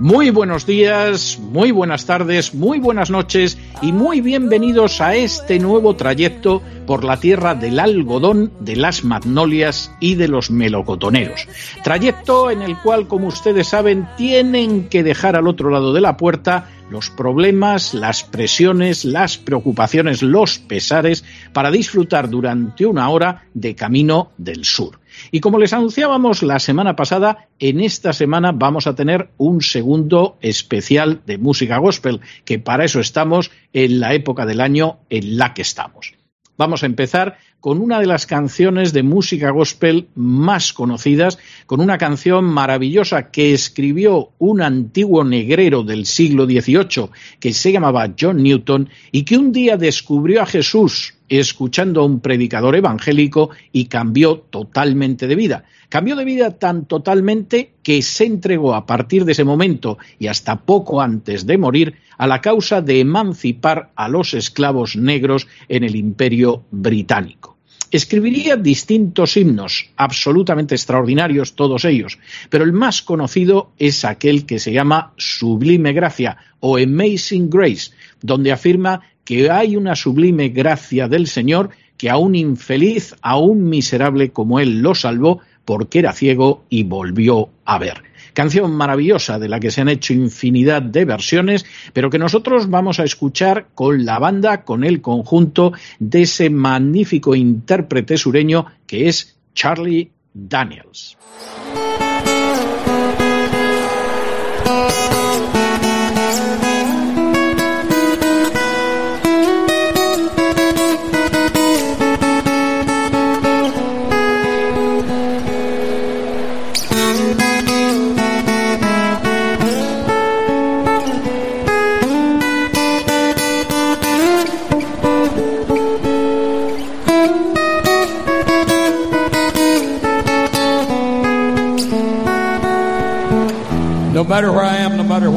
Muy buenos días, muy buenas tardes, muy buenas noches y muy bienvenidos a este nuevo trayecto por la tierra del algodón, de las magnolias y de los melocotoneros. Trayecto en el cual, como ustedes saben, tienen que dejar al otro lado de la puerta los problemas, las presiones, las preocupaciones, los pesares para disfrutar durante una hora de Camino del Sur. Y como les anunciábamos la semana pasada, en esta semana vamos a tener un segundo especial de música gospel, que para eso estamos en la época del año en la que estamos. Vamos a empezar con una de las canciones de música gospel más conocidas, con una canción maravillosa que escribió un antiguo negrero del siglo XVIII que se llamaba John Newton y que un día descubrió a Jesús escuchando a un predicador evangélico y cambió totalmente de vida. Cambió de vida tan totalmente que se entregó a partir de ese momento y hasta poco antes de morir a la causa de emancipar a los esclavos negros en el imperio británico. Escribiría distintos himnos, absolutamente extraordinarios todos ellos, pero el más conocido es aquel que se llama Sublime Gracia o Amazing Grace, donde afirma que hay una sublime gracia del Señor que a un infeliz, a un miserable como él lo salvó porque era ciego y volvió a ver. Canción maravillosa de la que se han hecho infinidad de versiones, pero que nosotros vamos a escuchar con la banda, con el conjunto de ese magnífico intérprete sureño que es Charlie Daniels.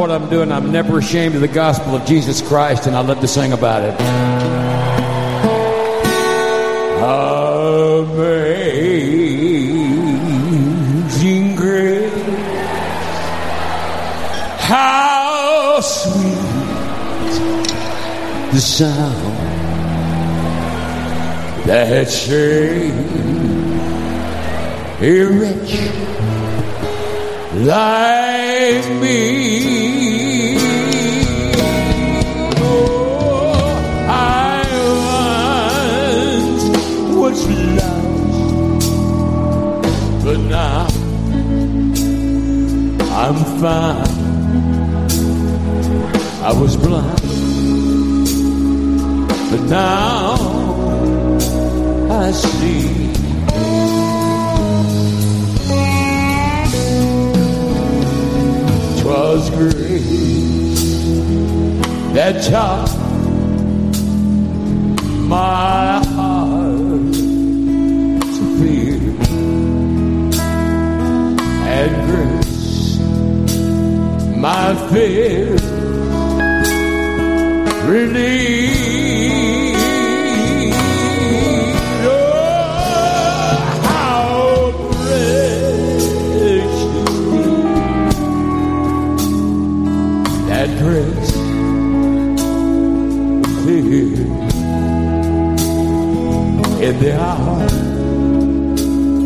What I'm doing, I'm never ashamed of the gospel of Jesus Christ, and I love to sing about it. Amazing grace, how sweet the sound that saved a wretch like me. Oh, I once was lost, but now I'm fine. I was blind, but now I see. Was grace that taught my heart to fear. And grace my fear. Relieved. The hour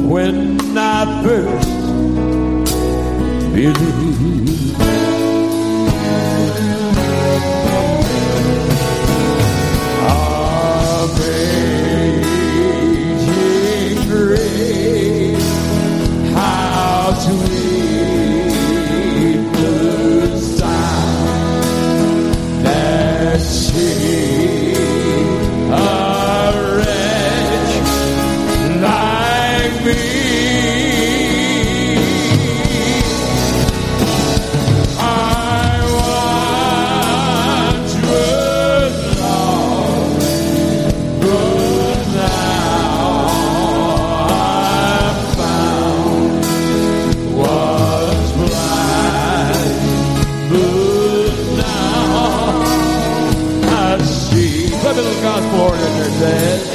when I first believed. the gospel organ there, Dad.